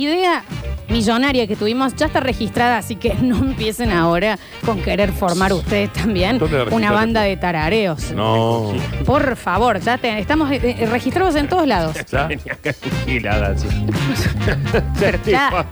idea millonaria que tuvimos ya está registrada, así que no empiecen ahora con querer formar ustedes también ¿Dónde la una registraste? banda de tarareos. No. Por favor, ya te- estamos eh, eh, registrados en todos lados. ¿Ya? Gilada, sí. Pero ya.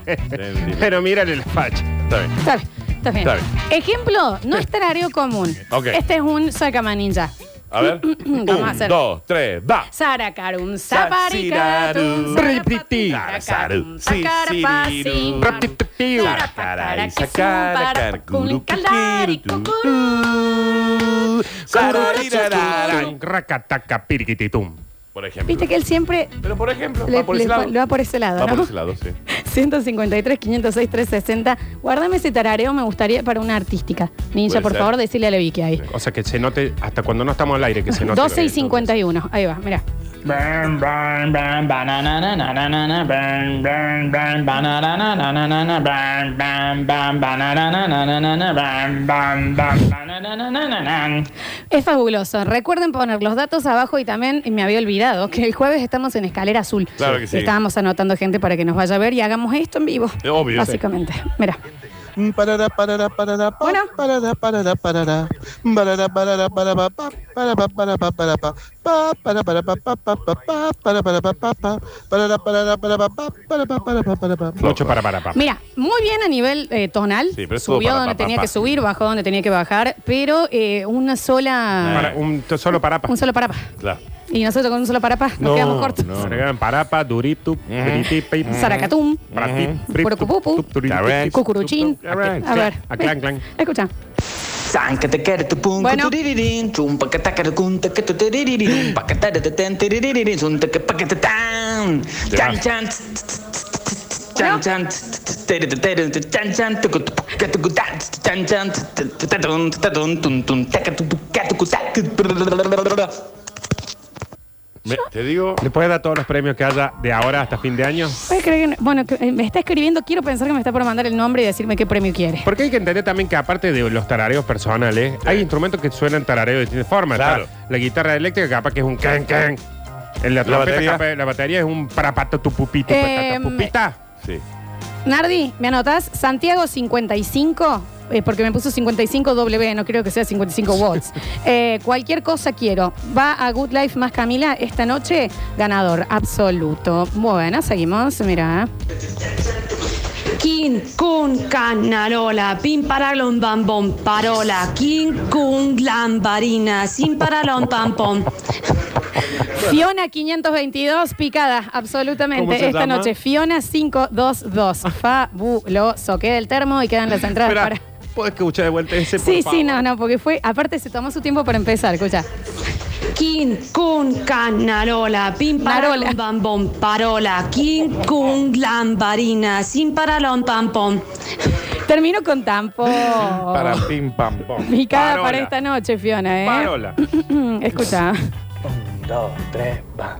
Pero mírale la facha. Está bien. Está bien, está bien. Está bien. Ejemplo, no es tarareo común. Ok. Este es un Sakama Ninja. A ver. Vamos a Un, hacer. dos, tres, va. Saracarum, zaparicatum, Ripiti. Saracarum, sisiriru. Raptipiu. Saracarai, sacaracar, curucaldari, cucurú. Sararirarar. Racataca, pirquititum. Por ejemplo. Viste que él siempre Pero por ejemplo, le, va por le- ese lado. va por ese lado, Va ¿no? por ese lado, sí. 153, 506, 360. Guárdame ese tarareo, me gustaría para una artística. Ninja, Puede por ser. favor, decirle a la Vicky ahí. O sea que se note hasta cuando no estamos al aire, que se note. 12 y 51. Ahí va, mira. Burn, burn, burn, banana, na, na, na, na, na, burn, burn, burn, banana, na, na, na, na, na, burn, burn, burn, banana, na, na, na, na, na, burn, burn, burn, banana, na, na, na, na. Es fabuloso. Recuerden poner los datos abajo y también me había olvidado que el jueves estamos en Escalera Azul. Claro que sí. Estábamos anotando gente para que nos vaya a ver y hagamos esto en vivo. Eh, obvio. Básicamente. Mira. Parará, parará, parará, pa, Bueno. parará, parará, parará. Parará, parará, parará, pa, pa, pa, pa, pa, pa, pa, pa, pa, pa. Mucho para para para. Mira, muy bien a nivel eh, tonal. Sí, pero Subió para, donde pa, pa, tenía pa. que subir, bajó donde tenía que bajar, pero eh, una sola. Para- un solo parapa. Un solo parapa. Claro. Y nosotros con un solo parapa nos No, quedamos cortos. no. Agregan parapa, duritu, piritipi, Saracatum. prati, Purucupupu. Cucuruchín. A ver. A clan clan. Escucha. Bueno. Chan, Me- te digo. ¿Le puedes dar todos los premios que haya de ahora hasta fin de año? ¿Puedes creer que- bueno, que, eh, me está escribiendo, quiero pensar que me está por mandar el nombre y decirme qué premio quiere. Porque hay que entender también que aparte de los tarareos personales, hay instrumentos que suenan tarareo de distintas formas. Claro. Está La guitarra eléctrica capaz que es un can can. En la, La trompeta, batería. capaz- la batería es un parapato tu pupito, Eh, patata, pupita. Sí. Nardi, ¿me anotas? Santiago 55, eh, porque me puso 55 W, no creo que sea 55 watts. Eh, cualquier cosa quiero. Va a Good Life más Camila esta noche, ganador absoluto. Bueno, seguimos, mira. King Kun Canarola, pim paralon bam bom, parola, King Kun lambarina, sin paralon pam pom. Fiona 522, picada, ¿Cómo absolutamente. se Esta llama? noche, Fiona 522. Fabuloso. Queda el termo y quedan las entradas Espera, para. ¿Puedes escuchar de vuelta ese, por Sí, sí, favor? no, no, porque fue. Aparte, se tomó su tiempo para empezar, escucha. King Kun Canarola, pim Narola. paralon bam bom, parola, King Kun lambarina, sin paralon pam pom. Termino con tampo. Para pim pam pom. Picada Parola. para esta noche, Fiona, ¿eh? Parola. Escucha. Un, dos, tres, va.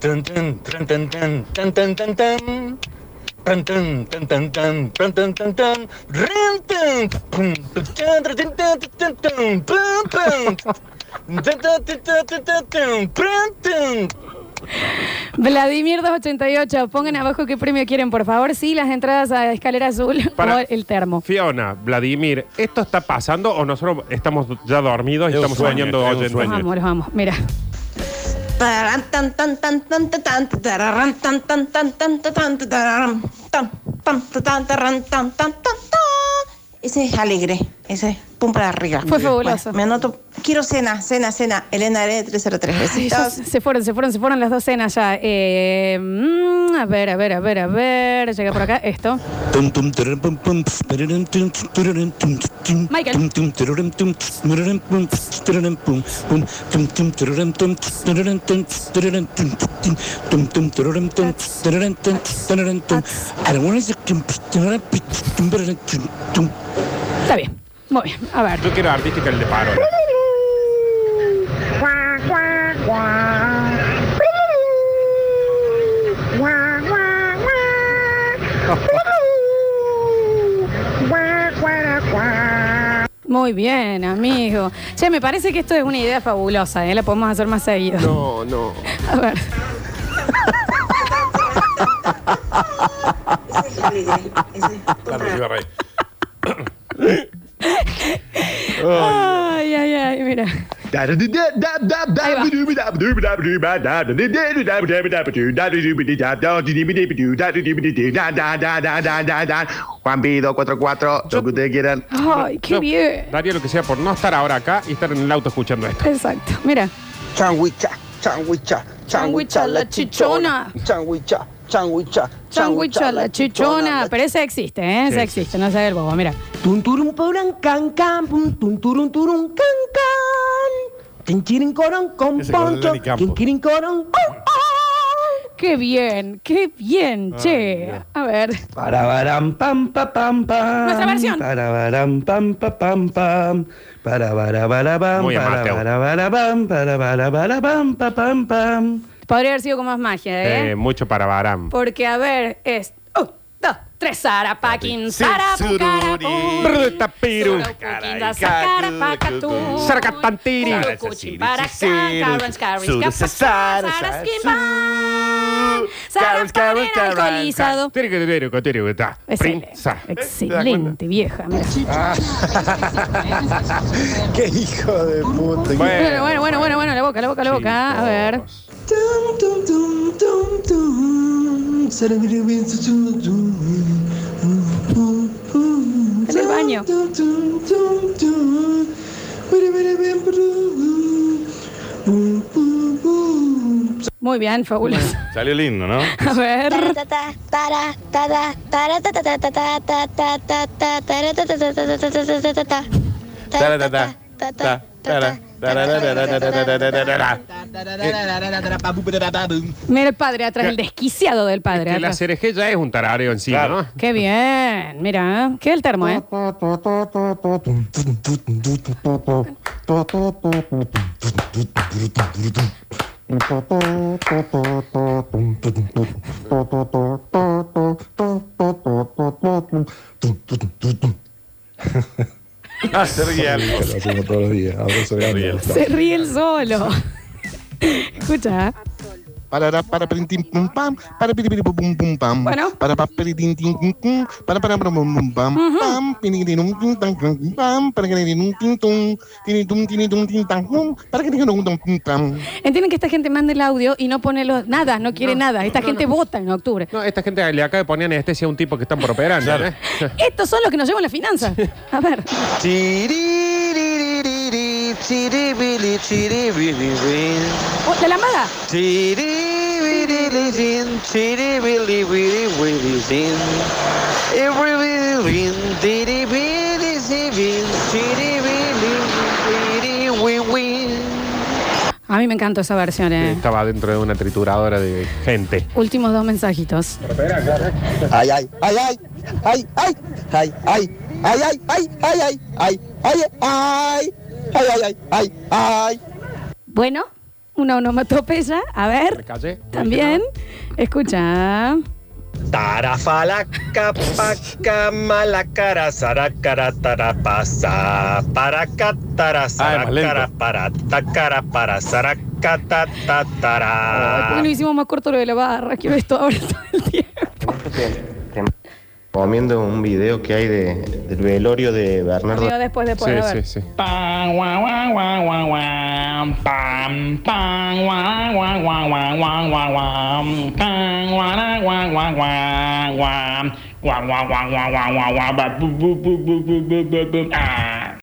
Tun, tun, tun, tun, tun, tun, tun, tun, tun. Vladimir 288, pongan abajo qué premio quieren, por favor. Sí, las entradas a Escalera Azul Para- o el termo. Fiona, Vladimir, ¿esto está pasando o nosotros estamos ya dormidos y Es un estamos sueño, soñando es un oyendo? sueño. Vamos, vamos, mira. Ese es alegre, ese es pum para arriba. Fue fabuloso. Me anoto, quiero cena, cena, cena, Elena Arena 303. Besitos. se fueron, se fueron, se fueron las dos cenas ya. A ver, a ver, a ver, a ver, llega por acá esto. Michael. Está bien. Muy bien. A ver. Yo quiero artística el de Parola. Muy bien, amigo. Che, me parece que esto es una idea fabulosa, ¿eh? La podemos hacer más seguido. No, no. A ver. Claro, se iba a reír. Ay, ay, ay, mira. Juan Pido 44, lo que ustedes quieran. Ay, qué Yo bien. Daría lo que sea por no estar ahora acá y estar en el auto escuchando esto. Exacto, mira. Changuicha, changuicha, Changuicha la chichona. Changuicha, changuicha, Changuicha la chichona. Pero ese existe, ¿eh? Ese Sí, existe, no sé el bobo, mira. Tunturum poran can can, pum, tunturum turum can can. Tinchirin coron con Ese con poncho, Lenny Campos. quinquirin coron con Qué bien, qué bien, che. A ver. Para baram pam pa pam pam. Nuestra versión. Para baram pam pa pam pam. Para bara bara bam. Muy Para amateur. bara bara bam. Para bara bara bam pa pam pam. Podría haber sido con más magia, ¿eh? Eh, mucho para Baram. Porque, a ver, es. Un, dos, tres, Sarapakin, Sarapukarapu. Brutapiru. Surapukinda, Sakarapakatu. Saracatantiri. Sarapanen alcoholizado. Excelente, excelente vieja. mira. Qué hijo de puta. Bueno, bueno, bueno, bueno, bueno, la boca, la boca, la boca. A ver. Tum, tum, tum, tum, tum. Sarabiribin, tum, tum, tum. El baño. Muy bien, fabuloso. Salió lindo, ¿no? A ver. Mira el padre atrás, el desquiciado del padre. Que la cereje ya es un tarareo en sí, ¿no? Qué bien, mira, qué el termo, ¿eh? Se ríe algo. Lo todos los días. Se ríe el solo. Escucha. ¿eh? Para para pum pam, para pum pum pam. Bueno. Para pa piritin tin tin tin, para para pum pam pam, pam, para para. Entienden que esta gente manda el audio y no pone los, nada, no quiere nada. Esta gente vota en octubre. No, esta gente le acaba de poner anestesia a un tipo que están por operar. ¿eh? Estos son los que nos llevan las finanzas. A ver. Chiribili, chiribilibin. Oh, ¿La lambada? Chiribilibin, chiribilibilibilibin. Everybilibin, diribilibin, chiribilibilibiliwin. A mí me encantó esa versión, eh. Estaba dentro de una trituradora de gente. Últimos dos mensajitos. Ay, ay, ay, ay, ay, ay, ay, ay, ay, ay, ay, ay, ay, ay, ay, ay, ay, ay, ay, ay, ay. Bueno, una onomatopeya. A ver. También. Escucha. Tarafalaca, paca, malacara, saracara, tarapasa, paraca, Ah, saracara, para, tacara, para, saraca, ta, ta, Ay, ¿Por qué tara. no hicimos más corto lo de la barra? Quiero esto ahora todo el tiempo. Comiendo un video que hay de, del velorio de Bernardo. Después, después, a ver. Sí, sí,